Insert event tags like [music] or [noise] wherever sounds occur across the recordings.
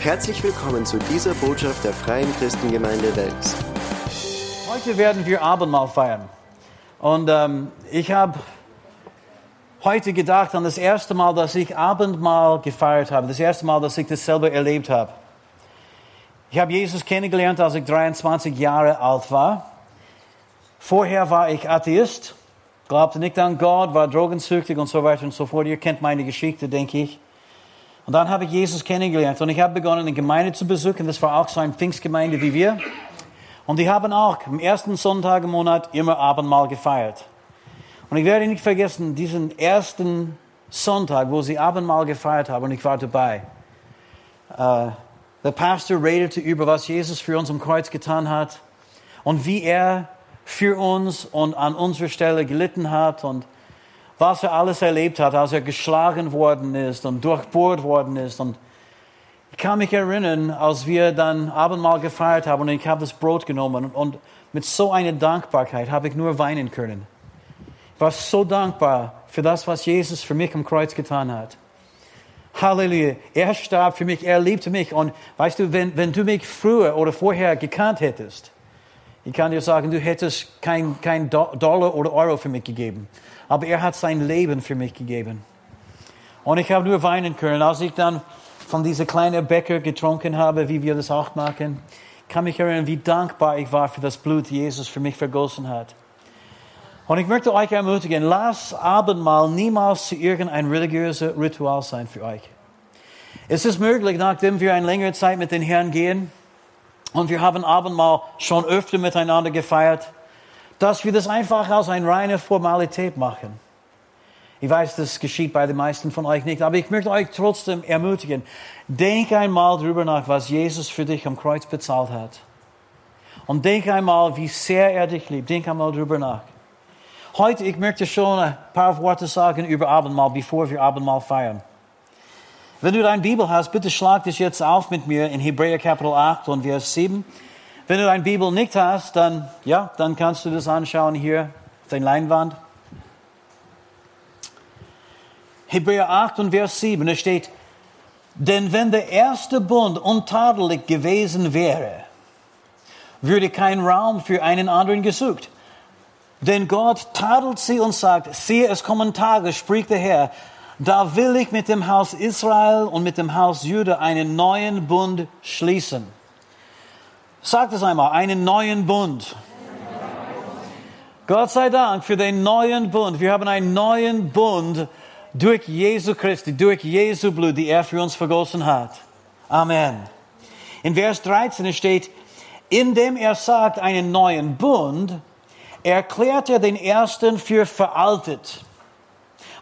Herzlich willkommen zu dieser Botschaft der Freien Christengemeinde Wels. Heute werden wir Abendmahl feiern. Und ähm, ich habe heute gedacht an das erste Mal, dass ich Abendmahl gefeiert habe. Das erste Mal, dass ich das selber erlebt habe. Ich habe Jesus kennengelernt, als ich 23 Jahre alt war. Vorher war ich Atheist, glaubte nicht an Gott, war drogensüchtig und so weiter und so fort. Ihr kennt meine Geschichte, denke ich. Und dann habe ich Jesus kennengelernt und ich habe begonnen, eine Gemeinde zu besuchen. Das war auch so eine Pfingstgemeinde wie wir. Und die haben auch am ersten Sonntag im Monat immer Abendmahl gefeiert. Und ich werde nicht vergessen, diesen ersten Sonntag, wo sie Abendmahl gefeiert haben, und ich war dabei. Äh, der Pastor redete über, was Jesus für uns am Kreuz getan hat und wie er für uns und an unserer Stelle gelitten hat und was er alles erlebt hat, als er geschlagen worden ist und durchbohrt worden ist. Und ich kann mich erinnern, als wir dann Abendmahl gefeiert haben und ich habe das Brot genommen und mit so einer Dankbarkeit habe ich nur weinen können. Ich war so dankbar für das, was Jesus für mich am Kreuz getan hat. Halleluja. Er starb für mich, er liebte mich. Und weißt du, wenn, wenn du mich früher oder vorher gekannt hättest, ich kann dir sagen, du hättest kein, kein Dollar oder Euro für mich gegeben aber er hat sein Leben für mich gegeben. Und ich habe nur weinen können, als ich dann von dieser kleinen Bäcker getrunken habe, wie wir das auch machen. kann mich erinnern, wie dankbar ich war für das Blut, das Jesus für mich vergossen hat. Und ich möchte euch ermutigen, lasst Abendmahl niemals zu irgendein religiöses Ritual sein für euch. Es ist möglich, nachdem wir eine längere Zeit mit den Herrn gehen und wir haben Abendmahl schon öfter miteinander gefeiert, dass wir das einfach als eine reine Formalität machen. Ich weiß, das geschieht bei den meisten von euch nicht, aber ich möchte euch trotzdem ermutigen. Denk einmal drüber nach, was Jesus für dich am Kreuz bezahlt hat. Und denk einmal, wie sehr er dich liebt. Denk einmal drüber nach. Heute, ich möchte schon ein paar Worte sagen über Abendmahl, bevor wir Abendmahl feiern. Wenn du deine Bibel hast, bitte schlag das jetzt auf mit mir in Hebräer Kapitel 8 und Vers 7. Wenn du deine Bibel nicht hast, dann, ja, dann kannst du das anschauen hier auf der Leinwand. Hebräer 8 und Vers 7, da steht, denn wenn der erste Bund untadelig gewesen wäre, würde kein Raum für einen anderen gesucht. Denn Gott tadelt sie und sagt, siehe, es kommen Tage, spricht der Herr, da will ich mit dem Haus Israel und mit dem Haus Juda einen neuen Bund schließen Sagt es einmal, einen neuen Bund. Gott sei Dank für den neuen Bund. Wir haben einen neuen Bund durch Jesu Christi, durch Jesu Blut, die er für uns vergossen hat. Amen. In Vers 13 steht, indem er sagt einen neuen Bund, erklärt er den ersten für veraltet.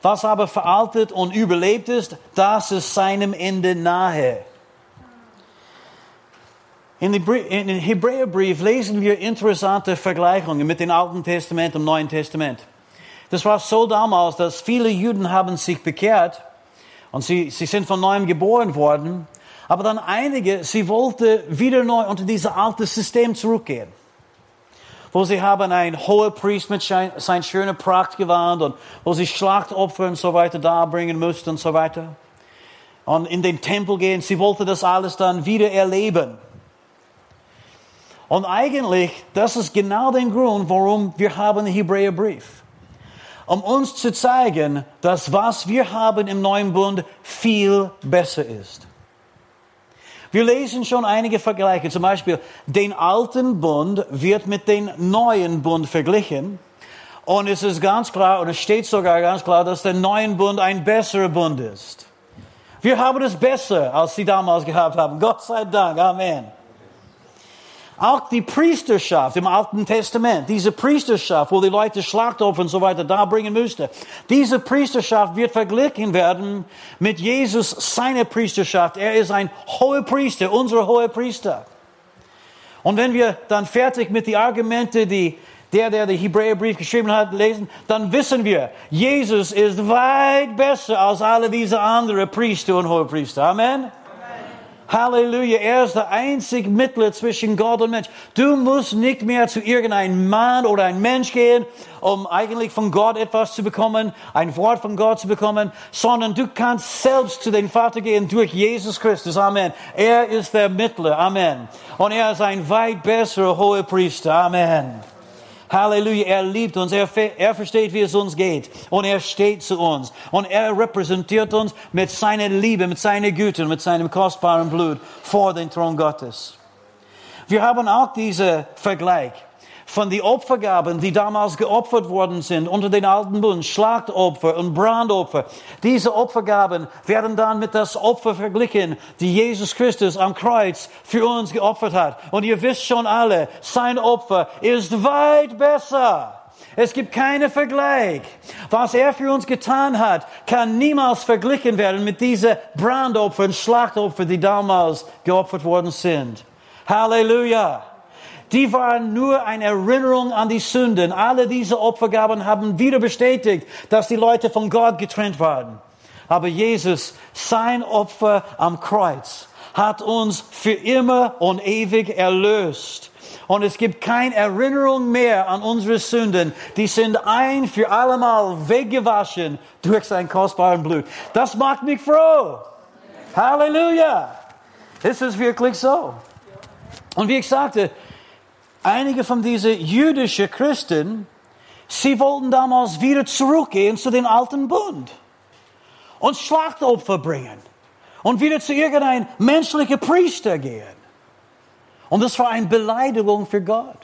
Was aber veraltet und überlebt ist, das ist seinem Ende nahe. In den Hebräerbrief lesen wir interessante Vergleichungen mit dem Alten Testament und Neuen Testament. Das war so damals, dass viele Juden haben sich bekehrt und sie, sie sind von neuem geboren worden. Aber dann einige, sie wollten wieder neu unter dieses alte System zurückgehen. Wo sie haben ein hoher Priest mit sein, sein schöner Pracht gewarnt und wo sie Schlachtopfer und so weiter darbringen mussten und so weiter. Und in den Tempel gehen, sie wollten das alles dann wieder erleben. Und eigentlich, das ist genau der Grund, warum wir haben den Hebräerbrief. Um uns zu zeigen, dass was wir haben im neuen Bund viel besser ist. Wir lesen schon einige Vergleiche. Zum Beispiel, den alten Bund wird mit dem neuen Bund verglichen. Und es ist ganz klar, und es steht sogar ganz klar, dass der neue Bund ein besserer Bund ist. Wir haben es besser, als sie damals gehabt haben. Gott sei Dank. Amen. Auch die Priesterschaft im Alten Testament, diese Priesterschaft, wo die Leute Schlachtopfer und so weiter darbringen müssten, diese Priesterschaft wird verglichen werden mit Jesus, seine Priesterschaft. Er ist ein hoher Priester, unser hoher Priester. Und wenn wir dann fertig mit den Argumenten, die der, der den Hebräerbrief geschrieben hat, lesen, dann wissen wir, Jesus ist weit besser als alle diese anderen Priester und Hohepriester. Amen. Halleluja, er ist der einzige Mittler zwischen Gott und Mensch. Du musst nicht mehr zu irgendeinem Mann oder einem Mensch gehen, um eigentlich von Gott etwas zu bekommen, ein Wort von Gott zu bekommen, sondern du kannst selbst zu den Vater gehen durch Jesus Christus. Amen. Er ist der Mittler. Amen. Und er ist ein weit besserer hoher Priester. Amen. Halleluja, er liebt uns, er, er versteht, wie es uns geht. Und er steht zu uns. Und er repräsentiert uns mit seiner Liebe, mit seiner Güte mit seinem kostbaren Blut vor den Thron Gottes. Wir haben auch diesen Vergleich von den Opfergaben, die damals geopfert worden sind unter den alten Bund, Schlachtopfer und Brandopfer. Diese Opfergaben werden dann mit das Opfer verglichen, die Jesus Christus am Kreuz für uns geopfert hat. Und ihr wisst schon alle, sein Opfer ist weit besser. Es gibt keinen Vergleich. Was er für uns getan hat, kann niemals verglichen werden mit diesen Brandopfer und Schlachtopfer, die damals geopfert worden sind. Halleluja! Die waren nur eine Erinnerung an die Sünden. Alle diese Opfergaben haben wieder bestätigt, dass die Leute von Gott getrennt waren. Aber Jesus, sein Opfer am Kreuz, hat uns für immer und ewig erlöst. Und es gibt keine Erinnerung mehr an unsere Sünden. Die sind ein für allemal weggewaschen durch sein kostbaren Blut. Das macht mich froh. Halleluja. Es ist wirklich so. Und wie ich sagte, einige von diesen jüdischen Christen, sie wollten damals wieder zurückgehen zu den alten Bund und Schlachtopfer bringen und wieder zu irgendeinem menschlichen Priester gehen. Und das war eine Beleidigung für Gott.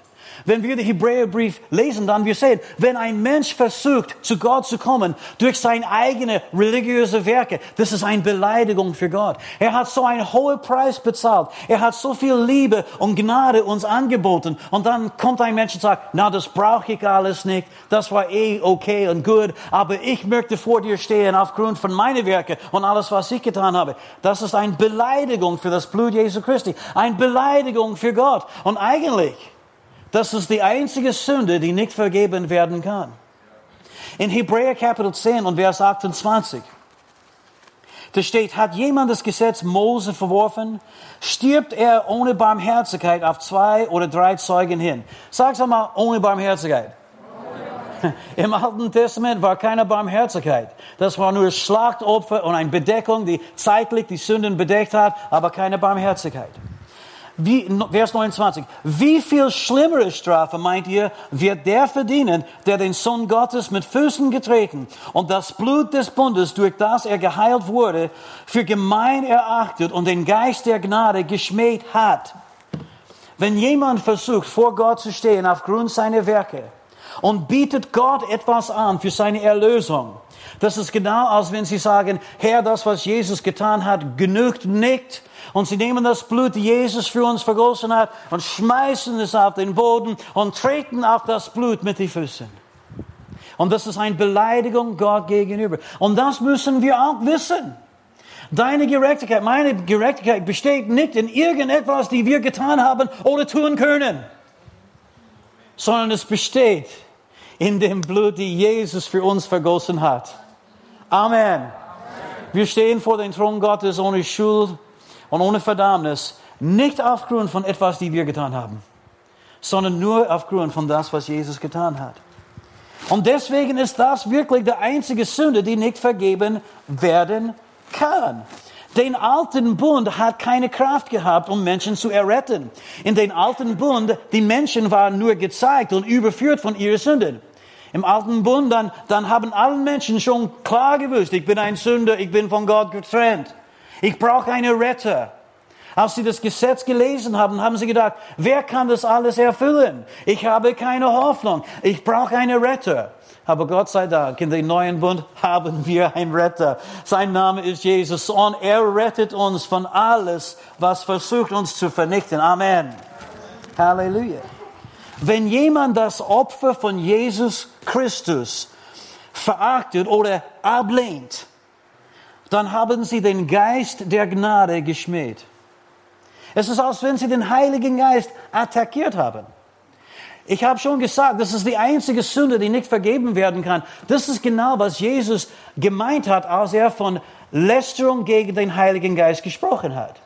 Wenn wir den Hebräerbrief lesen, dann wir sehen, wenn ein Mensch versucht, zu Gott zu kommen durch seine eigene religiöse Werke, das ist eine Beleidigung für Gott. Er hat so einen hohen Preis bezahlt. Er hat so viel Liebe und Gnade uns angeboten. Und dann kommt ein Mensch und sagt, na, das brauche ich alles nicht. Das war eh okay und gut. Aber ich möchte vor dir stehen aufgrund von meinen Werken und alles, was ich getan habe. Das ist eine Beleidigung für das Blut Jesu Christi. Eine Beleidigung für Gott. Und eigentlich, das ist die einzige Sünde, die nicht vergeben werden kann. In Hebräer Kapitel 10 und Vers 28. Da steht, hat jemand das Gesetz Mose verworfen, stirbt er ohne Barmherzigkeit auf zwei oder drei Zeugen hin. Sag's einmal, ohne Barmherzigkeit. [laughs] Im Alten Testament war keine Barmherzigkeit. Das war nur Schlachtopfer und eine Bedeckung, die zeitlich die Sünden bedeckt hat, aber keine Barmherzigkeit. Wie, Vers 29. Wie viel schlimmere Strafe, meint ihr, wird der verdienen, der den Sohn Gottes mit Füßen getreten und das Blut des Bundes, durch das er geheilt wurde, für gemein erachtet und den Geist der Gnade geschmäht hat? Wenn jemand versucht, vor Gott zu stehen aufgrund seiner Werke und bietet Gott etwas an für seine Erlösung, das ist genau als wenn sie sagen, Herr, das, was Jesus getan hat, genügt nicht und sie nehmen das Blut, das Jesus für uns vergossen hat, und schmeißen es auf den Boden und treten auf das Blut mit den Füßen. Und das ist eine Beleidigung Gott gegenüber. Und das müssen wir auch wissen. Deine Gerechtigkeit, meine Gerechtigkeit besteht nicht in irgendetwas, die wir getan haben oder tun können, sondern es besteht in dem Blut, die Jesus für uns vergossen hat. Amen. Wir stehen vor dem Thron Gottes ohne Schuld und ohne Verdammnis, nicht aufgrund von etwas, die wir getan haben, sondern nur aufgrund von das, was Jesus getan hat. Und deswegen ist das wirklich die einzige Sünde, die nicht vergeben werden kann. Den alten Bund hat keine Kraft gehabt, um Menschen zu erretten. In den alten Bund, die Menschen waren nur gezeigt und überführt von ihren Sünden. Im alten Bund, dann, dann haben alle Menschen schon klar gewusst, ich bin ein Sünder, ich bin von Gott getrennt. Ich brauche einen Retter. Als sie das Gesetz gelesen haben, haben sie gedacht, wer kann das alles erfüllen? Ich habe keine Hoffnung. Ich brauche einen Retter. Aber Gott sei Dank, in den neuen Bund [laughs] haben wir einen Retter. Sein Name ist Jesus und er rettet uns von alles, was versucht uns zu vernichten. Amen. Halleluja. Wenn jemand das Opfer von Jesus Christus verachtet oder ablehnt, dann haben sie den Geist der Gnade geschmäht. Es ist, als wenn sie den Heiligen Geist attackiert haben. Ich habe schon gesagt, das ist die einzige Sünde, die nicht vergeben werden kann. Das ist genau, was Jesus gemeint hat, als er von Lästerung gegen den Heiligen Geist gesprochen hat.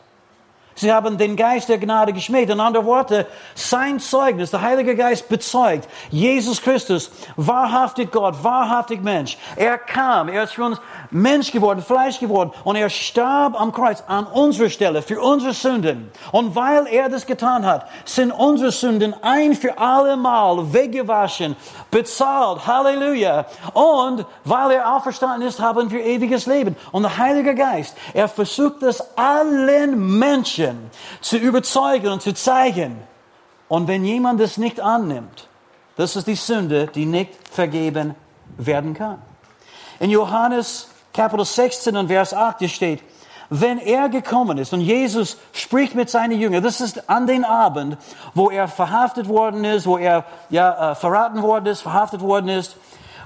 Sie haben den Geist der Gnade geschmäht. In anderen Worten, sein Zeugnis, der Heilige Geist bezeugt, Jesus Christus, wahrhaftig Gott, wahrhaftig Mensch. Er kam, er ist für uns Mensch geworden, Fleisch geworden und er starb am Kreuz an unserer Stelle für unsere Sünden. Und weil er das getan hat, sind unsere Sünden ein für alle Mal weggewaschen, bezahlt. Halleluja. Und weil er auferstanden ist, haben wir ewiges Leben. Und der Heilige Geist, er versucht es allen Menschen zu überzeugen und zu zeigen. Und wenn jemand es nicht annimmt, das ist die Sünde, die nicht vergeben werden kann. In Johannes Kapitel 16 und Vers 8 steht, wenn er gekommen ist und Jesus spricht mit seinen Jüngern, das ist an den Abend, wo er verhaftet worden ist, wo er ja, äh, verraten worden ist, verhaftet worden ist.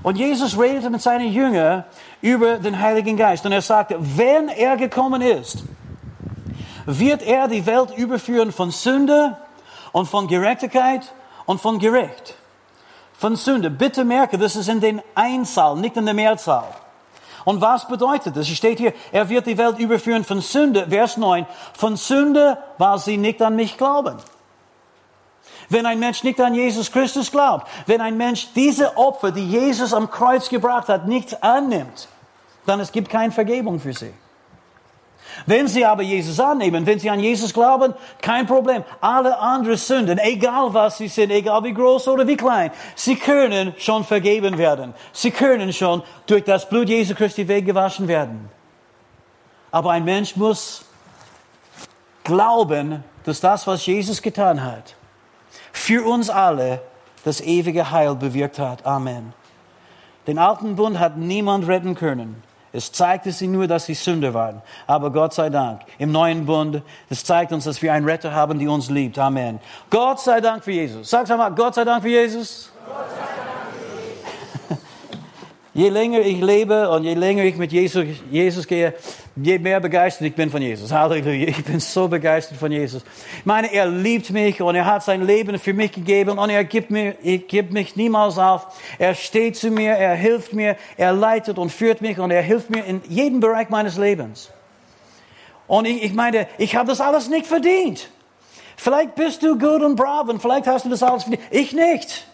Und Jesus redete mit seinen Jüngern über den Heiligen Geist und er sagte, wenn er gekommen ist, wird er die Welt überführen von Sünde und von Gerechtigkeit und von Gerecht. Von Sünde. Bitte merke, das ist in den Einzahl, nicht in der Mehrzahl. Und was bedeutet das? Es steht hier, er wird die Welt überführen von Sünde. Vers 9. Von Sünde, weil sie nicht an mich glauben. Wenn ein Mensch nicht an Jesus Christus glaubt, wenn ein Mensch diese Opfer, die Jesus am Kreuz gebracht hat, nicht annimmt, dann es gibt keine Vergebung für sie. Wenn sie aber Jesus annehmen, wenn sie an Jesus glauben, kein Problem. Alle anderen Sünden, egal was sie sind, egal wie groß oder wie klein, sie können schon vergeben werden. Sie können schon durch das Blut Jesu Christi weggewaschen werden. Aber ein Mensch muss glauben, dass das, was Jesus getan hat, für uns alle das ewige Heil bewirkt hat. Amen. Den alten Bund hat niemand retten können. Es zeigte sie nur, dass sie Sünder waren. Aber Gott sei Dank, im neuen Bund, es zeigt uns, dass wir einen Retter haben, der uns liebt. Amen. Gott sei Dank für Jesus. Sag einmal, Gott sei Dank für Jesus. Gott sei Dank. Je länger ich lebe und je länger ich mit Jesus, Jesus gehe, je mehr begeistert ich bin von Jesus. Halleluja. Ich bin so begeistert von Jesus. Ich meine, er liebt mich und er hat sein Leben für mich gegeben und er gibt, mir, er gibt mich niemals auf. Er steht zu mir, er hilft mir, er leitet und führt mich und er hilft mir in jedem Bereich meines Lebens. Und ich, ich meine, ich habe das alles nicht verdient. Vielleicht bist du gut und brav und vielleicht hast du das alles verdient. Ich nicht.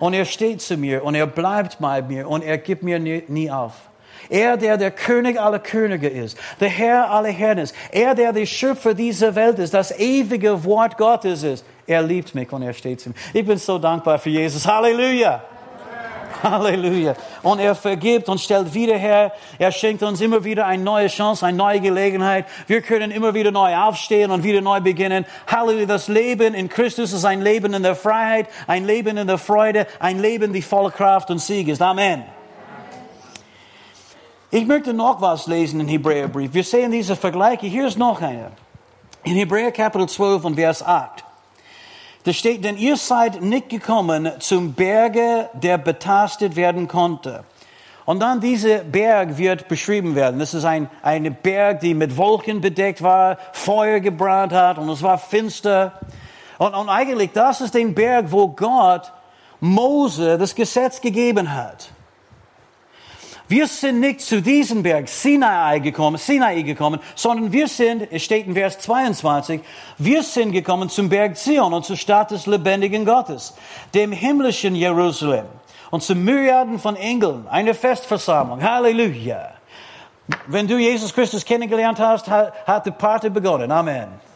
Und er steht zu mir und er bleibt bei mir und er gibt mir nie, nie auf. Er, der der König aller Könige ist, der Herr aller Herren ist, er, der der Schöpfer dieser Welt ist, das ewige Wort Gottes ist, er liebt mich und er steht zu mir. Ich bin so dankbar für Jesus. Halleluja! [laughs] Halleluja. Und er vergibt und stellt wieder her. Er schenkt uns immer wieder eine neue Chance, eine neue Gelegenheit. Wir können immer wieder neu aufstehen und wieder neu beginnen. Halleluja. Das Leben in Christus ist ein Leben in der Freiheit, ein Leben in der Freude, ein Leben, die voller Kraft und Sieg ist. Amen. Ich möchte noch was lesen im Hebräerbrief. Wir sehen diese Vergleiche. Hier ist noch einer. In Hebräer Kapitel 12 und Vers 8. Da steht, denn ihr seid nicht gekommen zum Berge, der betastet werden konnte. Und dann dieser Berg wird beschrieben werden. Das ist ein, ein Berg, die mit Wolken bedeckt war, Feuer gebrannt hat und es war finster. Und, und eigentlich, das ist der Berg, wo Gott Mose das Gesetz gegeben hat. Wir sind nicht zu diesem Berg Sinai gekommen, Sinai gekommen, sondern wir sind, es steht in Vers 22, wir sind gekommen zum Berg Zion und zur Stadt des lebendigen Gottes, dem himmlischen Jerusalem und zu Myriaden von Engeln, eine Festversammlung. Halleluja. Wenn du Jesus Christus kennengelernt hast, hat die Party begonnen. Amen.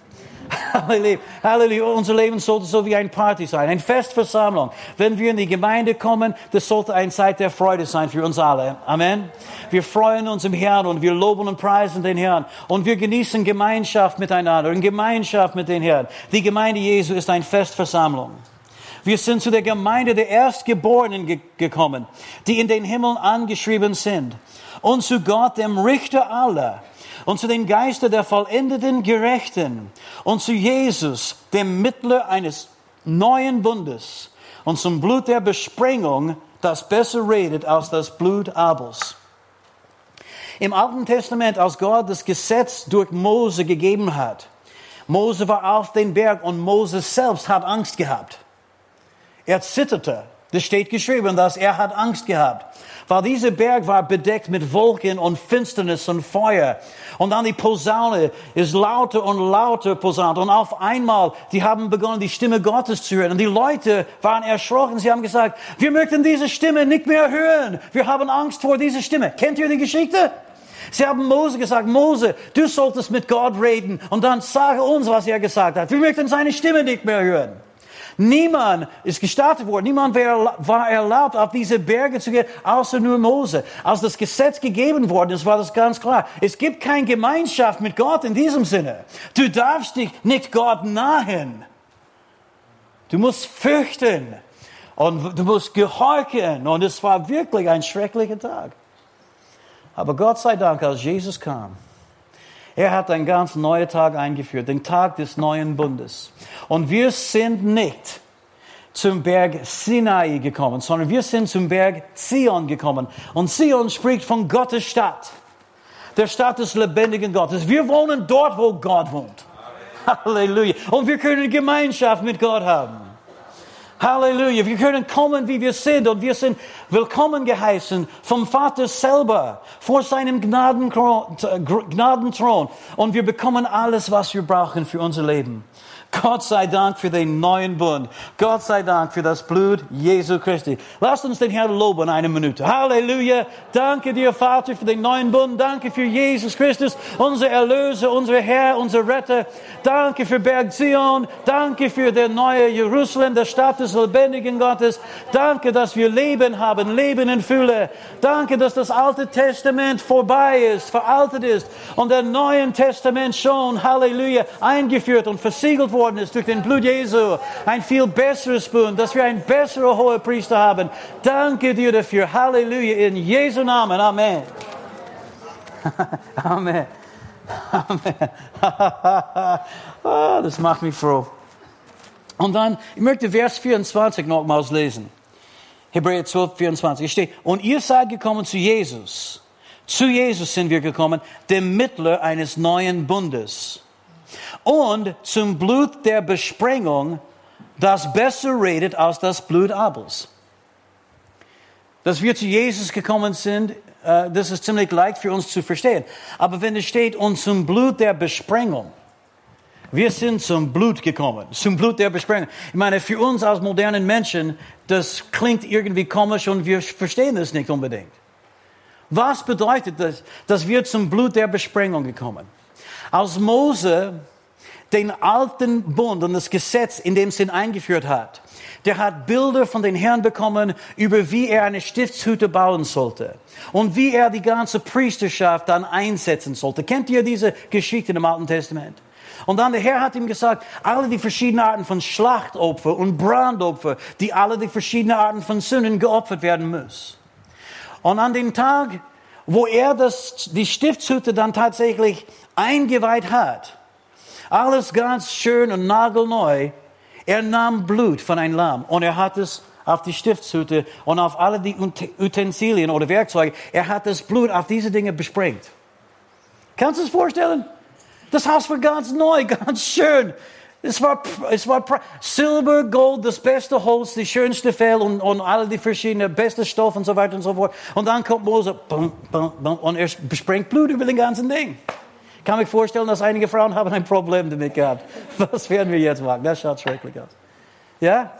[laughs] Halleluja. Unser Leben sollte so wie ein Party sein, eine Festversammlung. Wenn wir in die Gemeinde kommen, das sollte eine Zeit der Freude sein für uns alle. Amen. Wir freuen uns im Herrn und wir loben und preisen den Herrn. Und wir genießen Gemeinschaft miteinander und Gemeinschaft mit den Herrn. Die Gemeinde Jesu ist eine Festversammlung. Wir sind zu der Gemeinde der Erstgeborenen ge gekommen, die in den Himmel angeschrieben sind. Und zu Gott, dem Richter aller und zu den Geistern der vollendeten Gerechten und zu Jesus, dem Mittler eines neuen Bundes und zum Blut der Besprengung, das besser redet als das Blut Abels. Im Alten Testament, als Gott das Gesetz durch Mose gegeben hat, Mose war auf den Berg und Mose selbst hat Angst gehabt. Er zitterte. Das steht geschrieben, dass er hat Angst gehabt. Weil dieser Berg war bedeckt mit Wolken und Finsternis und Feuer. Und dann die Posaune ist lauter und lauter posaunt. Und auf einmal, die haben begonnen, die Stimme Gottes zu hören. Und die Leute waren erschrocken. Sie haben gesagt, wir möchten diese Stimme nicht mehr hören. Wir haben Angst vor dieser Stimme. Kennt ihr die Geschichte? Sie haben Mose gesagt, Mose, du solltest mit Gott reden und dann sage uns, was er gesagt hat. Wir möchten seine Stimme nicht mehr hören. Niemand ist gestartet worden. Niemand war erlaubt, auf diese Berge zu gehen, außer nur Mose. Als das Gesetz gegeben worden ist, war das ganz klar. Es gibt keine Gemeinschaft mit Gott in diesem Sinne. Du darfst dich nicht Gott nahen. Du musst fürchten und du musst gehorchen. Und es war wirklich ein schrecklicher Tag. Aber Gott sei Dank, als Jesus kam, er hat einen ganz neuen Tag eingeführt, den Tag des neuen Bundes. Und wir sind nicht zum Berg Sinai gekommen, sondern wir sind zum Berg Zion gekommen. Und Zion spricht von Gottes Stadt, der Stadt des lebendigen Gottes. Wir wohnen dort, wo Gott wohnt. Halleluja. Und wir können Gemeinschaft mit Gott haben. Halleluja. Wir können kommen, wie wir sind und wir sind willkommen geheißen vom Vater selber vor seinem Gnadenthron und wir bekommen alles, was wir brauchen für unser Leben. Gott sei Dank für den neuen Bund. Gott sei Dank für das Blut Jesu Christi. Lasst uns den Herrn loben eine Minute. Halleluja. Danke dir, Vater, für den neuen Bund. Danke für Jesus Christus, unser Erlöser, unser Herr, unser Retter. Danke für Berg Zion. Danke für der neue Jerusalem, der Stadt des lebendigen Gottes. Danke, dass wir Leben haben, Leben in Fülle. Danke, dass das Alte Testament vorbei ist, veraltet ist und der Neue Testament schon, Halleluja, eingeführt und versiegelt worden ist durch den Blut Jesu. Ein viel besseres Bund, dass wir ein besserer hoher Priester haben. Danke dir dafür. Halleluja. In Jesu Namen. Amen. [laughs] Amen. Amen. oh, [laughs] das macht mich froh. Und dann, ich möchte Vers 24 nochmals lesen. Hebräer 12, 24. Es steht, und ihr seid gekommen zu Jesus. Zu Jesus sind wir gekommen, dem Mittler eines neuen Bundes und zum Blut der Besprengung, das besser redet als das Blut Abels. Dass wir zu Jesus gekommen sind, äh, das ist ziemlich leicht für uns zu verstehen. Aber wenn es steht, und zum Blut der Besprengung, wir sind zum Blut gekommen, zum Blut der Besprengung. Ich meine, für uns als modernen Menschen, das klingt irgendwie komisch und wir verstehen das nicht unbedingt. Was bedeutet das, dass wir zum Blut der Besprengung gekommen? Als Mose den alten Bund und das Gesetz in dem Sinn eingeführt hat, der hat Bilder von den Herrn bekommen, über wie er eine Stiftshütte bauen sollte und wie er die ganze Priesterschaft dann einsetzen sollte. Kennt ihr diese Geschichte im Alten Testament? Und dann der Herr hat ihm gesagt, alle die verschiedenen Arten von Schlachtopfer und Brandopfer, die alle die verschiedenen Arten von Sünden geopfert werden müssen. Und an dem Tag, wo er das, die Stiftshütte dann tatsächlich eingeweiht hat, alles ganz schön und nagelneu. Er nahm Blut von einem Lamm und er hat es auf die Stiftshütte und auf alle die Utensilien oder Werkzeuge. Er hat das Blut auf diese Dinge besprengt. Kannst du es vorstellen? Das Haus war ganz neu, [laughs] ganz schön. Es war, es war Silber, Gold, das beste Holz, die schönste Fell und, und alle die verschiedenen beste Stoff und so weiter und so fort. Und dann kommt Mose bum, bum, bum, und er besprengt Blut über den ganzen Ding kann mich vorstellen, dass einige Frauen haben ein Problem damit gehabt. [laughs] Was werden wir jetzt machen? Das schaut schrecklich aus. Ja?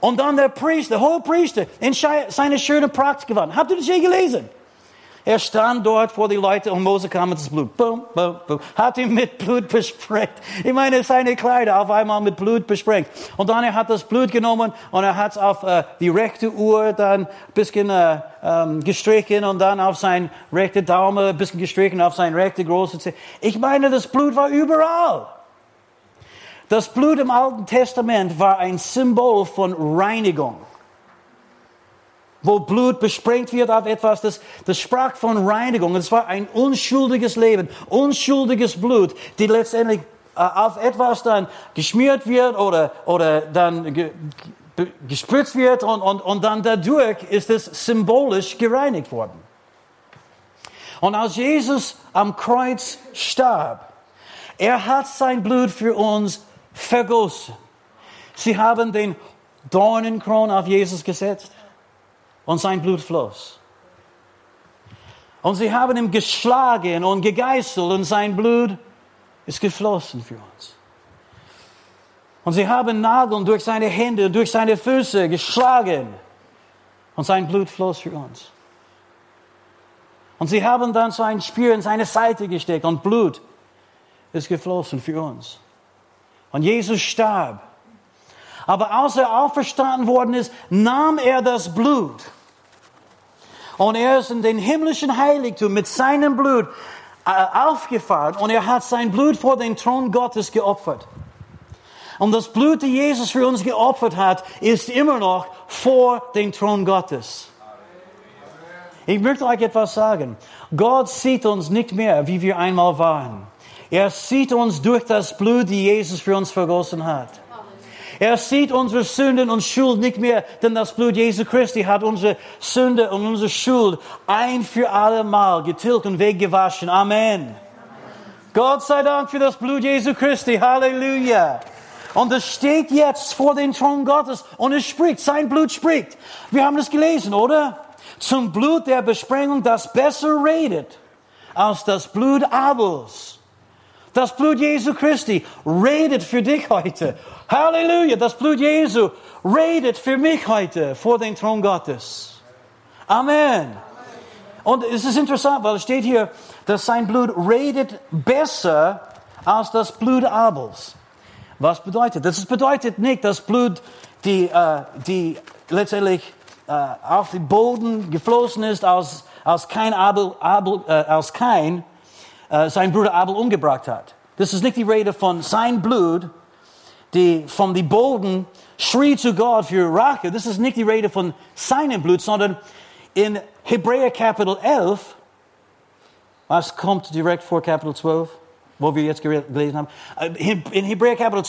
Und dann der Priester, der hohe Priester, in seine schöne Pracht gewandt. Habt ihr das je gelesen? Er stand dort vor die Leute und Mose kam mit das Blut. Boom, boom, boom. Hat ihn mit Blut besprengt. Ich meine, seine Kleider auf einmal mit Blut besprengt. Und dann er hat das Blut genommen und er hat es auf äh, die rechte Uhr dann bisschen äh, ähm, gestrichen und dann auf sein rechte Daumen ein bisschen gestrichen, auf sein rechte große Zeh. Ich meine, das Blut war überall. Das Blut im Alten Testament war ein Symbol von Reinigung wo Blut besprengt wird auf etwas, das, das sprach von Reinigung. Es war ein unschuldiges Leben, unschuldiges Blut, die letztendlich äh, auf etwas dann geschmiert wird oder, oder dann ge, gespritzt wird und, und, und dann dadurch ist es symbolisch gereinigt worden. Und als Jesus am Kreuz starb, er hat sein Blut für uns vergossen. Sie haben den Dornenkrone auf Jesus gesetzt und sein Blut floss. Und sie haben ihn geschlagen und gegeißelt und sein Blut ist geflossen für uns. Und sie haben Nageln durch seine Hände durch seine Füße geschlagen und sein Blut floss für uns. Und sie haben dann so ein Speer in seine Seite gesteckt und Blut ist geflossen für uns. Und Jesus starb. Aber als er auferstanden worden ist, nahm er das Blut. Und er ist in den himmlischen Heiligtum mit seinem Blut äh, aufgefahren und er hat sein Blut vor den Thron Gottes geopfert. Und das Blut, das Jesus für uns geopfert hat, ist immer noch vor dem Thron Gottes. Ich möchte euch etwas sagen. Gott sieht uns nicht mehr, wie wir einmal waren. Er sieht uns durch das Blut, die Jesus für uns vergossen hat. Er sieht unsere Sünden und Schuld nicht mehr, denn das Blut Jesu Christi hat unsere Sünde und unsere Schuld ein für alle Mal getilgt und weggewaschen. Amen. Gott sei Dank für das Blut Jesu Christi. Halleluja. Und es steht jetzt vor den Thron Gottes und es spricht, sein Blut spricht. Wir haben es gelesen, oder? Zum Blut der Besprengung, das besser redet als das Blut Abels. Das Blut Jesu Christi redet für dich heute. Halleluja, das Blut Jesu redet für mich heute vor den Thron Gottes. Amen. Und es ist interessant, weil es steht hier, dass sein Blut redet besser als das Blut Abels. Was bedeutet das? Bedeutet nicht, dass Blut, die, äh, die letztendlich äh, auf den Boden geflossen ist, als, als kein Abel, Abel äh, als kein äh, sein Bruder Abel umgebracht hat. Das ist nicht die Rede von sein Blut, die von dem Boden schrie zu Gott für Rache. Das ist nicht die Rede von seinem Blut, sondern in Hebräer Kapitel 11, was kommt direkt vor Kapitel 12, wo wir jetzt gelesen haben. Äh, in Hebräer Kapitel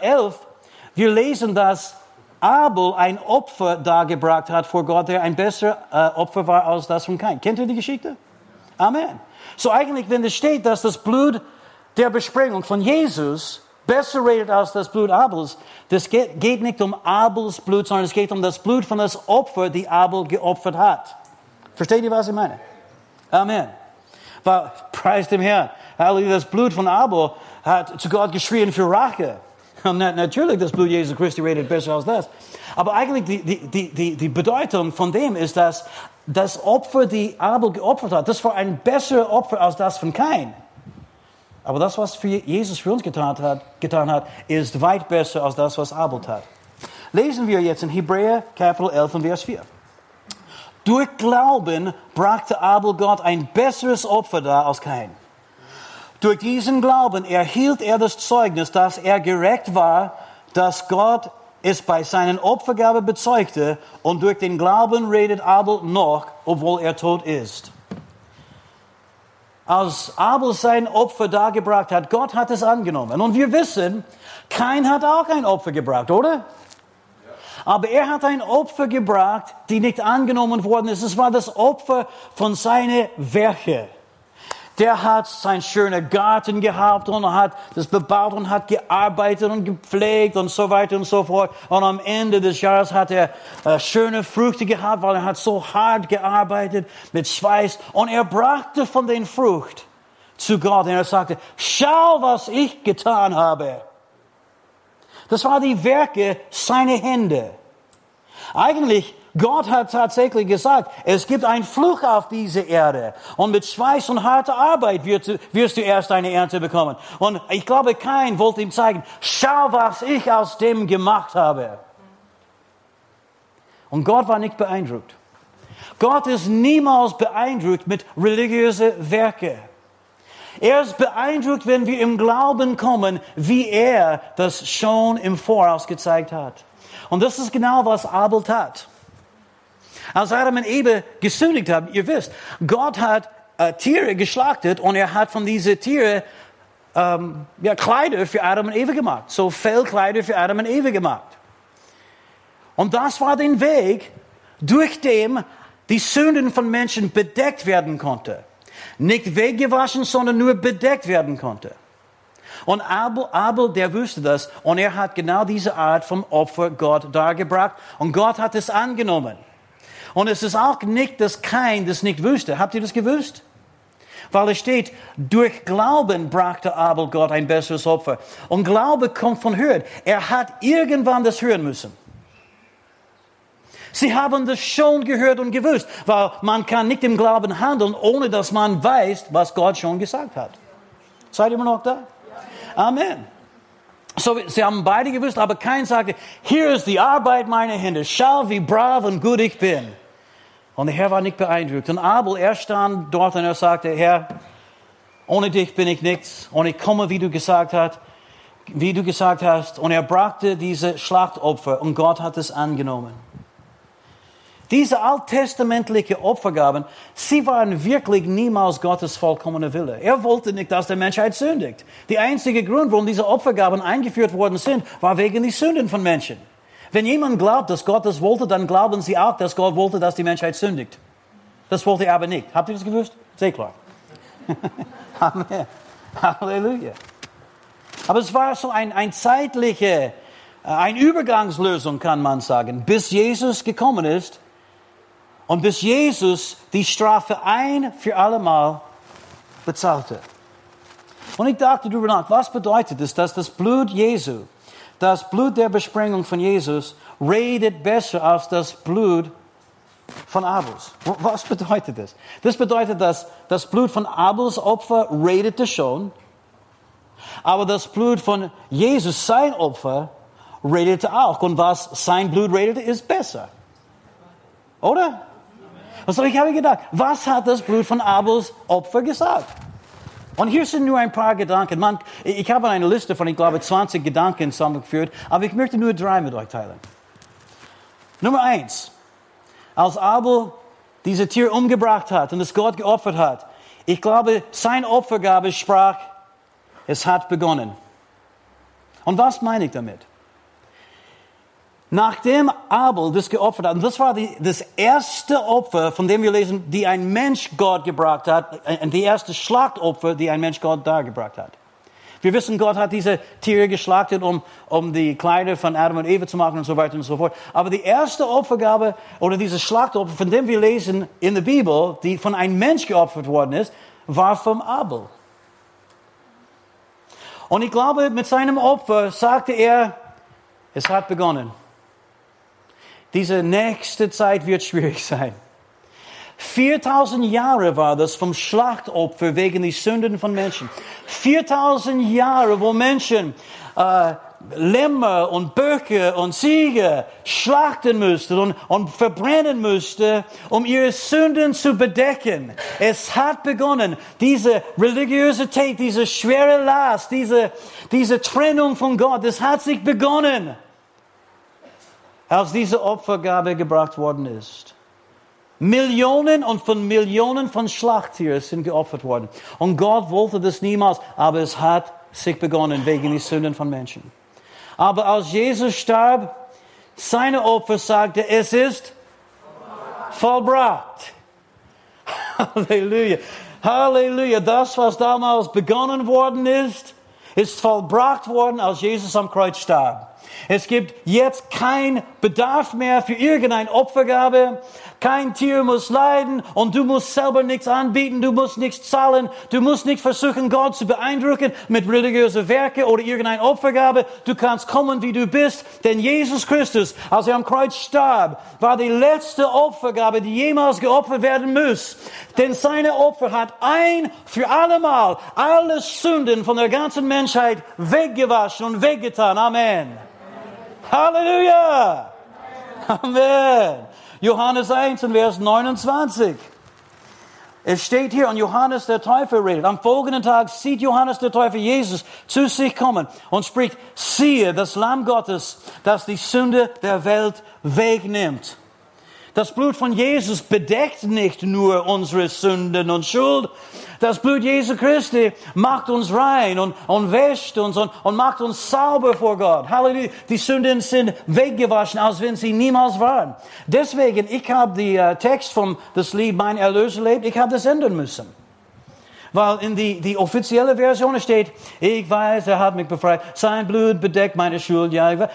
11, äh, wir lesen, dass Abel ein Opfer dargebracht hat vor Gott, der ein besseres Opfer war als das von Kain. Kennt ihr die Geschichte? Amen. So eigentlich, wenn es steht, dass das Blut der Besprengung von Jesus besser redet als das Blut Abels, das geht, geht nicht um Abels Blut, sondern es geht um das Blut von das Opfer, die Abel geopfert hat. Versteht ihr, was ich meine? Amen. Weil, [laughs] preis dem Herrn, das Blut von Abel hat zu Gott geschrien für Rache. [laughs] Und natürlich, das Blut Jesu Christi redet besser als das. Aber eigentlich die, die, die, die Bedeutung von dem ist, dass das Opfer, die Abel geopfert hat, das war ein besseres Opfer als das von Kain. Aber das, was für Jesus für uns getan hat, getan hat, ist weit besser als das, was Abel tat. Lesen wir jetzt in Hebräer Kapitel 11 Vers 4. Durch Glauben brachte Abel Gott ein besseres Opfer dar als Kain. Durch diesen Glauben erhielt er das Zeugnis, dass er gerecht war, dass Gott es bei seinen Opfergabe bezeugte und durch den Glauben redet Abel noch, obwohl er tot ist. Als Abel sein Opfer dargebracht hat, Gott hat es angenommen. Und wir wissen, kein hat auch ein Opfer gebracht, oder? Aber er hat ein Opfer gebracht, die nicht angenommen worden ist. Es war das Opfer von seinen Werke der hat seinen schönen Garten gehabt und hat das bebaut und hat gearbeitet und gepflegt und so weiter und so fort. Und am Ende des Jahres hat er äh, schöne Früchte gehabt, weil er hat so hart gearbeitet mit Schweiß. Und er brachte von den Frucht zu Gott und er sagte, schau, was ich getan habe. Das war die Werke seiner Hände. Eigentlich Gott hat tatsächlich gesagt, es gibt einen Fluch auf diese Erde. Und mit Schweiß und harter Arbeit wirst du, wirst du erst eine Ernte bekommen. Und ich glaube, kein wollte ihm zeigen, schau, was ich aus dem gemacht habe. Und Gott war nicht beeindruckt. Gott ist niemals beeindruckt mit religiösen Werken. Er ist beeindruckt, wenn wir im Glauben kommen, wie er das schon im Voraus gezeigt hat. Und das ist genau, was Abel tat. Als Adam und Eva gesündigt haben, ihr wisst, Gott hat äh, Tiere geschlachtet und er hat von diesen Tieren ähm, ja, Kleider für Adam und Eva gemacht. So Fellkleider für Adam und Eva gemacht. Und das war der Weg, durch den die Sünden von Menschen bedeckt werden konnte. Nicht weggewaschen, sondern nur bedeckt werden konnte. Und Abel, Abel, der wusste das. Und er hat genau diese Art vom Opfer Gott dargebracht. Und Gott hat es angenommen. Und es ist auch nicht, dass kein das nicht wusste. Habt ihr das gewusst? Weil es steht, durch Glauben brachte Abel Gott ein besseres Opfer. Und Glaube kommt von Hören. Er hat irgendwann das hören müssen. Sie haben das schon gehört und gewusst, weil man kann nicht im Glauben handeln, ohne dass man weiß, was Gott schon gesagt hat. Seid ihr immer noch da? Amen. So, sie haben beide gewusst, aber kein sagte, hier ist die Arbeit meiner Hände, schau, wie brav und gut ich bin. Und der Herr war nicht beeindruckt. Und Abel, er stand dort und er sagte, Herr, ohne dich bin ich nichts und ich komme, wie du gesagt hast, wie du gesagt hast. Und er brachte diese Schlachtopfer und Gott hat es angenommen. Diese alttestamentliche Opfergaben, sie waren wirklich niemals Gottes vollkommener Wille. Er wollte nicht, dass der Menschheit sündigt. Der einzige Grund, warum diese Opfergaben eingeführt worden sind, war wegen der Sünden von Menschen. Wenn jemand glaubt, dass Gott das wollte, dann glauben sie auch, dass Gott wollte, dass die Menschheit sündigt. Das wollte er aber nicht. Habt ihr das gewusst? Sehr klar. [laughs] Amen. Halleluja. Aber es war so ein, ein zeitliche, äh, eine Übergangslösung, kann man sagen, bis Jesus gekommen ist und bis Jesus die Strafe ein für allemal bezahlte. Und ich dachte darüber nach, was bedeutet es, dass das Blut Jesu das Blut der Besprengung von Jesus redet besser als das Blut von Abels. Was bedeutet das? Das bedeutet, dass das Blut von Abels Opfer redete schon, aber das Blut von Jesus, sein Opfer, redete auch. Und was sein Blut redete, ist besser. Oder? Also ich habe gedacht, was hat das Blut von Abels Opfer gesagt? Und hier sind nur ein paar Gedanken. Man, ich habe eine Liste von, ich glaube, 20 Gedanken zusammengeführt, aber ich möchte nur drei mit euch teilen. Nummer eins. Als Abel diese Tier umgebracht hat und es Gott geopfert hat, ich glaube, sein Opfergabe sprach, es hat begonnen. Und was meine ich damit? Nachdem Abel das geopfert hat, und das war die, das erste Opfer, von dem wir lesen, die ein Mensch Gott gebracht hat, äh, die erste Schlachtopfer, die ein Mensch Gott dargebracht hat. Wir wissen, Gott hat diese Tiere geschlachtet, um, um die Kleider von Adam und Eva zu machen und so weiter und so fort. Aber die erste Opfergabe oder diese Schlachtopfer, von dem wir lesen in der Bibel, die von einem Mensch geopfert worden ist, war vom Abel. Und ich glaube, mit seinem Opfer sagte er, es hat begonnen. Diese nächste Zeit wird schwierig sein. 4000 Jahre war das vom Schlachtopfer wegen die Sünden von Menschen. 4000 Jahre, wo Menschen äh, Lämmer und Böcke und Ziege schlachten mussten und, und verbrennen mussten, um ihre Sünden zu bedecken. Es hat begonnen, diese Religiosität, diese schwere Last, diese, diese Trennung von Gott, es hat sich begonnen als diese Opfergabe gebracht worden ist. Millionen und von Millionen von Schlachttieren sind geopfert worden. Und Gott wollte das niemals, aber es hat sich begonnen wegen der Sünden von Menschen. Aber als Jesus starb, seine Opfer sagte, es ist vollbracht. [laughs] Halleluja. Halleluja. Das, was damals begonnen worden ist, ist vollbracht worden, als Jesus am Kreuz starb. Es gibt jetzt kein Bedarf mehr für irgendeine Opfergabe. Kein Tier muss leiden und du musst selber nichts anbieten, du musst nichts zahlen, du musst nicht versuchen, Gott zu beeindrucken mit religiösen Werken oder irgendeine Opfergabe. Du kannst kommen, wie du bist, denn Jesus Christus, als er am Kreuz starb, war die letzte Opfergabe, die jemals geopfert werden muss. Denn seine Opfer hat ein für allemal alle Sünden von der ganzen Menschheit weggewaschen und weggetan. Amen. Halleluja! Amen. Johannes 1 und Vers 29. Es steht hier, und Johannes der Täufer redet. Am folgenden Tag sieht Johannes der Täufer Jesus zu sich kommen und spricht, siehe, das Lamm Gottes, das die Sünde der Welt wegnimmt. Das Blut von Jesus bedeckt nicht nur unsere Sünden und Schuld. Das Blut Jesu Christi macht uns rein und, und wäscht uns und, und macht uns sauber vor Gott. Halleluja. Die Sünden sind weggewaschen, als wenn sie niemals waren. Deswegen, ich habe den äh, Text vom das Lied Mein Erlöser lebt, ich habe das ändern müssen. Weil in die, die offizielle Version steht, ich weiß, er hat mich befreit. Sein Blut bedeckt meine Schuld. Ja, ich weiß.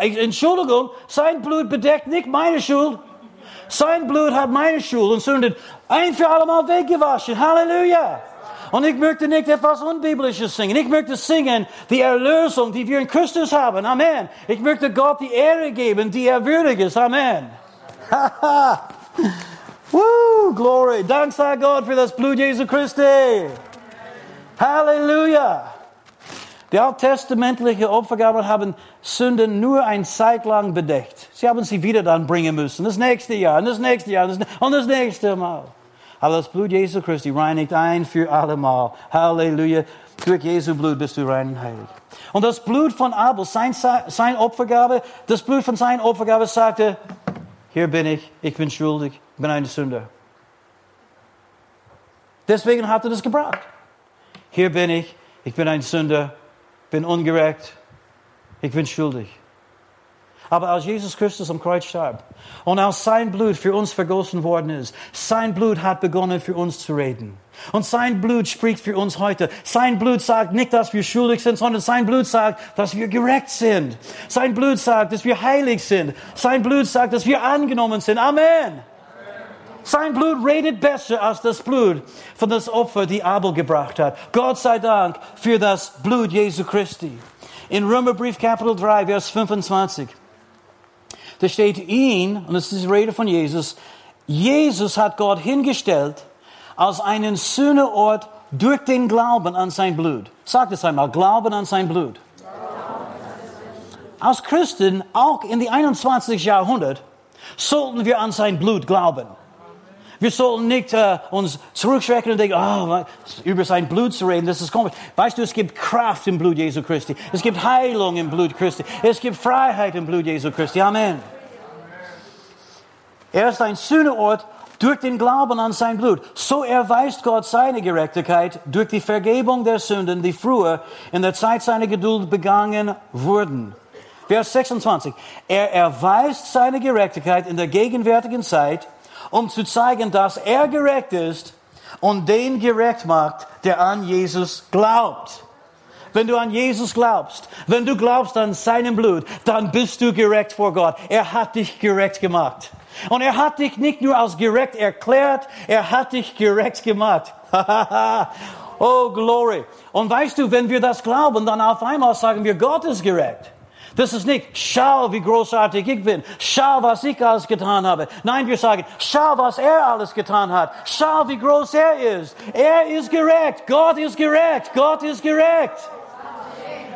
Äh, äh, Entschuldigung, sein Blut bedeckt nicht meine Schuld. Sein Blut hat meine Schuld und Sünden ein für alle Mal weggewaschen. Halleluja. Und ich möchte nicht etwas Unbiblisches singen. Ich möchte singen die Erlösung, die wir in Christus haben. Amen. Ich möchte Gott die Ehre geben, die er würdig ist. Amen. [laughs] Woo, glory. Dank sei Gott für das Blut Jesu Christi. Halleluja. Die alttestamentliche Opfergaben haben Sünden nur ein Zeit lang bedeckt. Sie haben sie wieder dann bringen müssen. Das nächste Jahr, und das nächste Jahr, und das nächste Mal. Aber das Blut Jesu Christi reinigt ein für alle Mal. Halleluja. Durch Jesu Blut bist du rein und heilig. Und das Blut von Abel, sein, sein Opfergabe, das Blut von seiner Opfergabe sagte, hier bin ich, ich bin schuldig, ich bin ein Sünder. Deswegen hat er das gebracht. Hier bin ich, ich bin ein Sünder, bin ungerecht, ich bin schuldig. Aber als Jesus Christus am Kreuz starb und als sein Blut für uns vergossen worden ist, sein Blut hat begonnen für uns zu reden. Und sein Blut spricht für uns heute. Sein Blut sagt nicht, dass wir schuldig sind, sondern sein Blut sagt, dass wir gerecht sind. Sein Blut sagt, dass wir heilig sind. Sein Blut sagt, dass wir angenommen sind. Amen. Sein Blut redet besser als das Blut von das Opfer, die Abel gebracht hat. Gott sei Dank für das Blut Jesu Christi. In Römerbrief Kapitel 3, Vers 25. Da steht ihn, und das ist die Rede von Jesus, Jesus hat Gott hingestellt als einen Sühneort durch den Glauben an sein Blut. Sagt es einmal, Glauben an sein Blut. Als Christen, auch in die 21. Jahrhundert, sollten wir an sein Blut glauben. Wir sollten nicht äh, uns zurückschrecken und denken, oh, über sein Blut zu reden, das ist komisch. Weißt du, es gibt Kraft im Blut Jesu Christi. Es gibt Heilung im Blut Christi. Es gibt Freiheit im Blut Jesu Christi. Amen. Er ist ein Sühneort durch den Glauben an sein Blut. So erweist Gott seine Gerechtigkeit durch die Vergebung der Sünden, die früher in der Zeit seiner Geduld begangen wurden. Vers 26. Er erweist seine Gerechtigkeit in der gegenwärtigen Zeit, um zu zeigen, dass er gerecht ist und den gerecht macht, der an Jesus glaubt. Wenn du an Jesus glaubst, wenn du glaubst an seinem Blut, dann bist du gerecht vor Gott. Er hat dich gerecht gemacht. Und er hat dich nicht nur als gerecht erklärt, er hat dich gerecht gemacht. [laughs] oh, glory. Und weißt du, wenn wir das glauben, dann auf einmal sagen wir, Gott ist gerecht. Das ist nicht, schau, wie großartig ich bin. Schau, was ich alles getan habe. Nein, wir sagen, schau, was er alles getan hat. Schau, wie groß er ist. Er ist gerecht. Gott ist gerecht. Gott ist gerecht.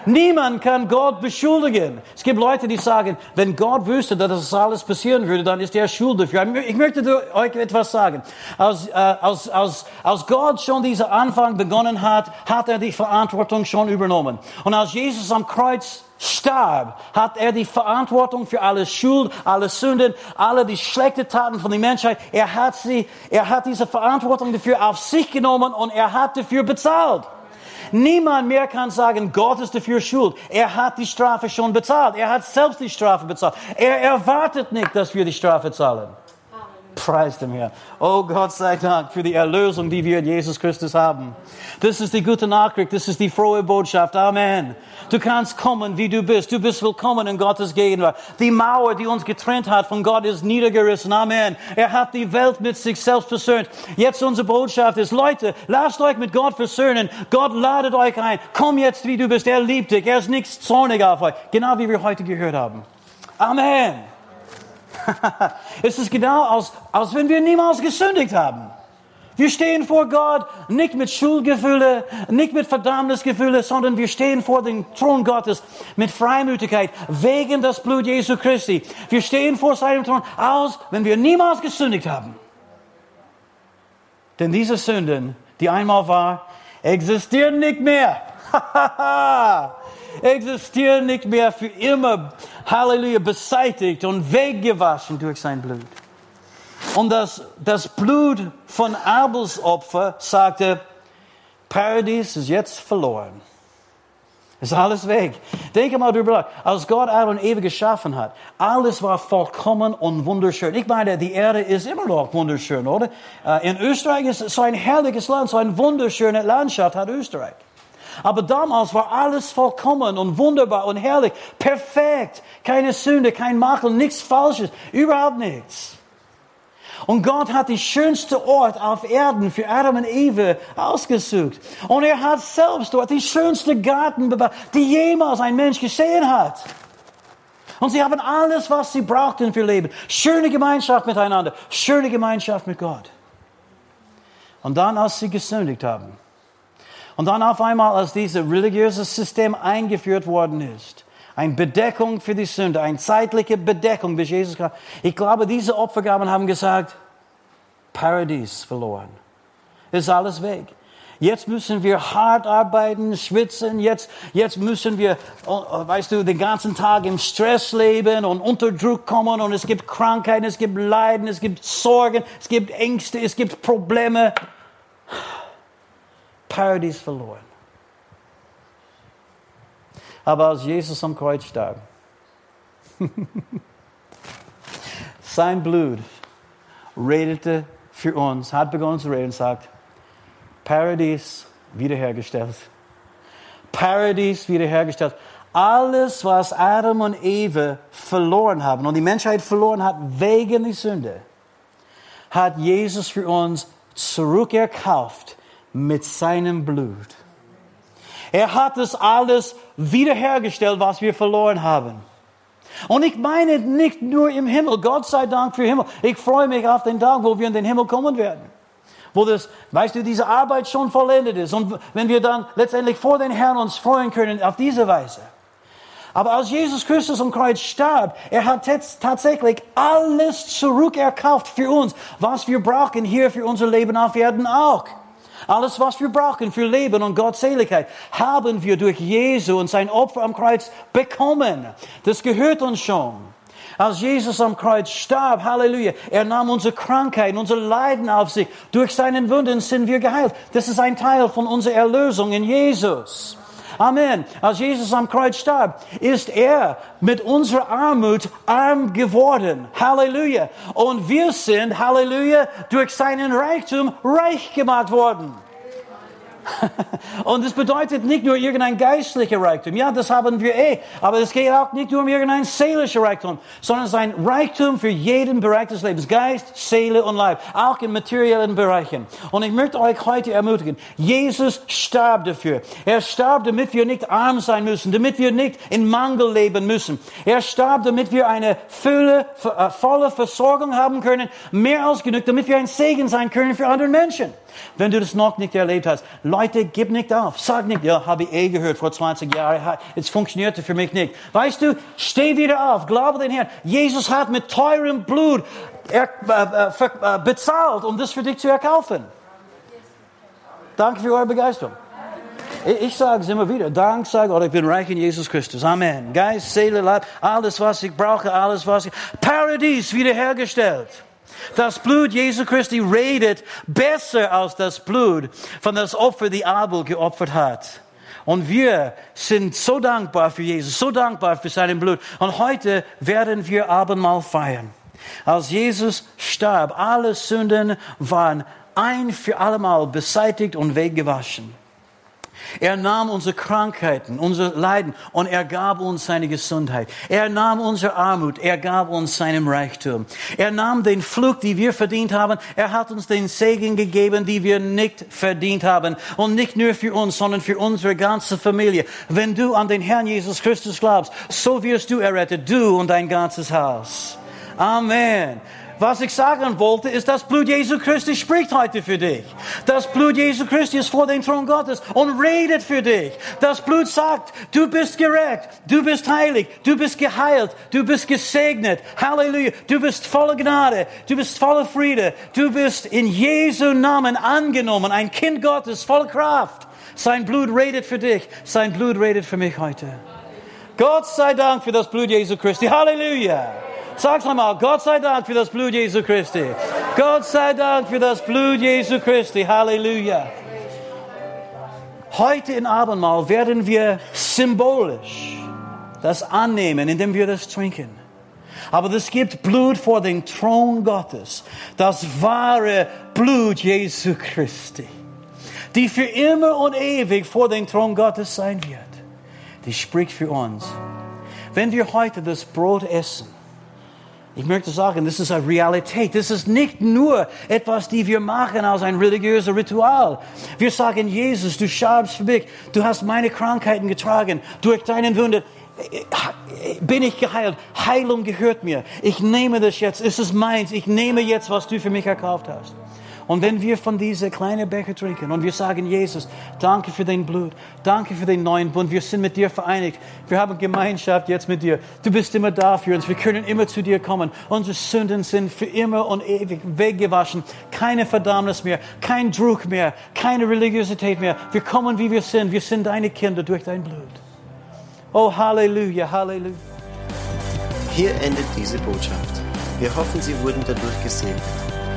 Niemand kann Gott beschuldigen. Es gibt Leute, die sagen, wenn Gott wüsste, dass das alles passieren würde, dann ist er schuld dafür. Ich möchte euch etwas sagen. Als, äh, als, als, als Gott schon diesen Anfang begonnen hat, hat er die Verantwortung schon übernommen. Und als Jesus am Kreuz starb, hat er die Verantwortung für alle Schuld, alle Sünden, alle die schlechten Taten von der Menschheit. Er hat sie, er hat diese Verantwortung dafür auf sich genommen und er hat dafür bezahlt. Niemand mehr kann sagen, Gott ist dafür schuld. Er hat die Strafe schon bezahlt. Er hat selbst die Strafe bezahlt. Er erwartet nicht, dass wir die Strafe zahlen. Preis dem Herrn. Oh Gott sei Dank für die Erlösung, die wir in Jesus Christus haben. Das ist die gute Nachricht, das ist die frohe Botschaft. Amen. Du kannst kommen, wie du bist. Du bist willkommen in Gottes Gegenwart. Die Mauer, die uns getrennt hat von Gott, ist niedergerissen. Amen. Er hat die Welt mit sich selbst versöhnt. Jetzt unsere Botschaft ist, Leute, lasst euch mit Gott versöhnen. Gott ladet euch ein. Komm jetzt, wie du bist. Er liebt dich. Er ist nichts zornig auf euch. Genau wie wir heute gehört haben. Amen. [laughs] es ist genau, als, als wenn wir niemals gesündigt haben. Wir stehen vor Gott nicht mit Schuldgefühle, nicht mit Verdammnisgefühle, sondern wir stehen vor dem Thron Gottes mit Freimütigkeit wegen des Blut Jesu Christi. Wir stehen vor seinem Thron aus, wenn wir niemals gesündigt haben. Denn diese Sünden, die einmal war, existieren nicht mehr. [laughs] existieren nicht mehr für immer, Halleluja, beseitigt und weggewaschen durch sein Blut. Und das, das Blut von Abels Opfer sagte, Paradies ist jetzt verloren. Ist alles weg. Denke mal drüber nach. Als Gott Adam und Eva geschaffen hat, alles war vollkommen und wunderschön. Ich meine, die Erde ist immer noch wunderschön, oder? Äh, in Österreich ist es so ein herrliches Land, so eine wunderschöne Landschaft hat Österreich. Aber damals war alles vollkommen und wunderbar und herrlich, perfekt. Keine Sünde, kein Makel, nichts Falsches, überhaupt nichts. Und Gott hat den schönsten Ort auf Erden für Adam und Eve ausgesucht. Und er hat selbst dort die schönste Garten bewacht, die jemals ein Mensch gesehen hat. Und sie haben alles, was sie brauchten für Leben. Schöne Gemeinschaft miteinander, schöne Gemeinschaft mit Gott. Und dann, als sie gesündigt haben, und dann auf einmal, als dieses religiöse System eingeführt worden ist, eine Bedeckung für die Sünde, eine zeitliche Bedeckung, bis Jesus kam. Ich glaube, diese Opfergaben haben gesagt, Paradies verloren. Ist alles weg. Jetzt müssen wir hart arbeiten, schwitzen. Jetzt, jetzt müssen wir, oh, oh, weißt du, den ganzen Tag im Stress leben und unter Druck kommen und es gibt Krankheiten, es gibt Leiden, es gibt Sorgen, es gibt Ängste, es gibt Probleme. Paradies verloren. Aber als Jesus am Kreuz starb, sein Blut redete für uns, hat begonnen zu reden und sagt, Paradies wiederhergestellt. Paradies wiederhergestellt. Alles, was Adam und Eva verloren haben und die Menschheit verloren hat wegen der Sünde, hat Jesus für uns zurückerkauft mit seinem Blut. Er hat es alles wiederhergestellt, was wir verloren haben. Und ich meine nicht nur im Himmel, Gott sei Dank für Himmel. Ich freue mich auf den Tag, wo wir in den Himmel kommen werden. Wo das, weißt du, diese Arbeit schon vollendet ist. Und wenn wir dann letztendlich vor den Herrn uns freuen können auf diese Weise. Aber als Jesus Christus am Kreuz starb, er hat tatsächlich alles zurückerkauft für uns, was wir brauchen hier für unser Leben auf Erden auch. Alles, was wir brauchen für Leben und Gottseligkeit, haben wir durch Jesu und sein Opfer am Kreuz bekommen. Das gehört uns schon. Als Jesus am Kreuz starb, Halleluja, er nahm unsere Krankheit, unsere Leiden auf sich. Durch seinen Wunden sind wir geheilt. Das ist ein Teil von unserer Erlösung in Jesus. Amen. Als Jesus am Kreuz starb, ist er mit unserer Armut arm geworden. Halleluja. Und wir sind, Halleluja, durch seinen Reichtum reich gemacht worden. [laughs] Und es bedeutet nicht nur irgendein geistlicher Reichtum. Ja, das haben wir eh. Aber es geht auch nicht nur um irgendein seelischer Reichtum, sondern es ist ein Reichtum für jeden Bereich des Lebens. Geist, Seele und Leib. Auch in materiellen Bereichen. Und ich möchte euch heute ermutigen. Jesus starb dafür. Er starb, damit wir nicht arm sein müssen, damit wir nicht in Mangel leben müssen. Er starb, damit wir eine Fülle, äh, volle Versorgung haben können. Mehr als genug, damit wir ein Segen sein können für andere Menschen. Wenn du das noch nicht erlebt hast, Leute, gib nicht auf. Sag nicht, ja, habe ich eh gehört vor 20 Jahren, es funktionierte für mich nicht. Weißt du, steh wieder auf, glaube den Herrn. Jesus hat mit teurem Blut er, äh, äh, äh, bezahlt, um das für dich zu erkaufen. Danke für eure Begeisterung. Ich, sage es immer wieder. Dank sage Gott, ich bin reich in Jesus Christus. Amen. Geist, Seele, Leib, alles, was ich brauche, alles, was ich... Paradies wiederhergestellt. Das Blut Jesu Christi redet besser als das Blut von das Opfer, die Abel geopfert hat. Und wir sind so dankbar für Jesus, so dankbar für sein Blut. Und heute werden wir Abendmahl feiern. Als Jesus starb, alle Sünden waren ein für allemal beseitigt und weggewaschen. Er nahm unsere Krankheiten, unsere Leiden und er gab uns seine Gesundheit. Er nahm unsere Armut, er gab uns seinen Reichtum. Er nahm den Flug, die wir verdient haben. Er hat uns den Segen gegeben, die wir nicht verdient haben. Und nicht nur für uns, sondern für unsere ganze Familie. Wenn du an den Herrn Jesus Christus glaubst, so wirst du errettet, du und dein ganzes Haus. Amen. Was ich sagen wollte, ist, das Blut Jesu Christi spricht heute für dich. Das Blut Jesu Christi ist vor dem Thron Gottes und redet für dich. Das Blut sagt, du bist gerecht, du bist heilig, du bist geheilt, du bist gesegnet. Halleluja. Du bist voller Gnade, du bist voller Friede, du bist in Jesu Namen angenommen, ein Kind Gottes voller Kraft. Sein Blut redet für dich, sein Blut redet für mich heute. Gott sei Dank für das Blut Jesu Christi. Halleluja. Sag's nochmal, Gott sei Dank für das Blut Jesu Christi. Gott sei Dank für das Blut Jesu Christi. Halleluja. Heute in Abendmahl werden wir symbolisch das annehmen, indem wir das trinken. Aber es gibt Blut vor dem Thron Gottes, das wahre Blut Jesu Christi, die für immer und ewig vor dem Thron Gottes sein wird. Die spricht für uns. Wenn wir heute das Brot essen, ich möchte sagen, das ist eine Realität. Das ist nicht nur etwas, die wir machen als ein religiöses Ritual. Wir sagen, Jesus, du scharbst für mich. Du hast meine Krankheiten getragen. Durch deinen Wunder bin ich geheilt. Heilung gehört mir. Ich nehme das jetzt. Es ist meins. Ich nehme jetzt, was du für mich erkauft hast. Und wenn wir von dieser kleinen Becher trinken und wir sagen, Jesus, danke für dein Blut, danke für den neuen Bund, wir sind mit dir vereinigt, wir haben Gemeinschaft jetzt mit dir, du bist immer da für uns, wir können immer zu dir kommen, unsere Sünden sind für immer und ewig weggewaschen, keine Verdammnis mehr, kein Druck mehr, keine Religiosität mehr, wir kommen wie wir sind, wir sind deine Kinder durch dein Blut. Oh, Halleluja, Halleluja. Hier endet diese Botschaft. Wir hoffen, Sie wurden dadurch gesegnet.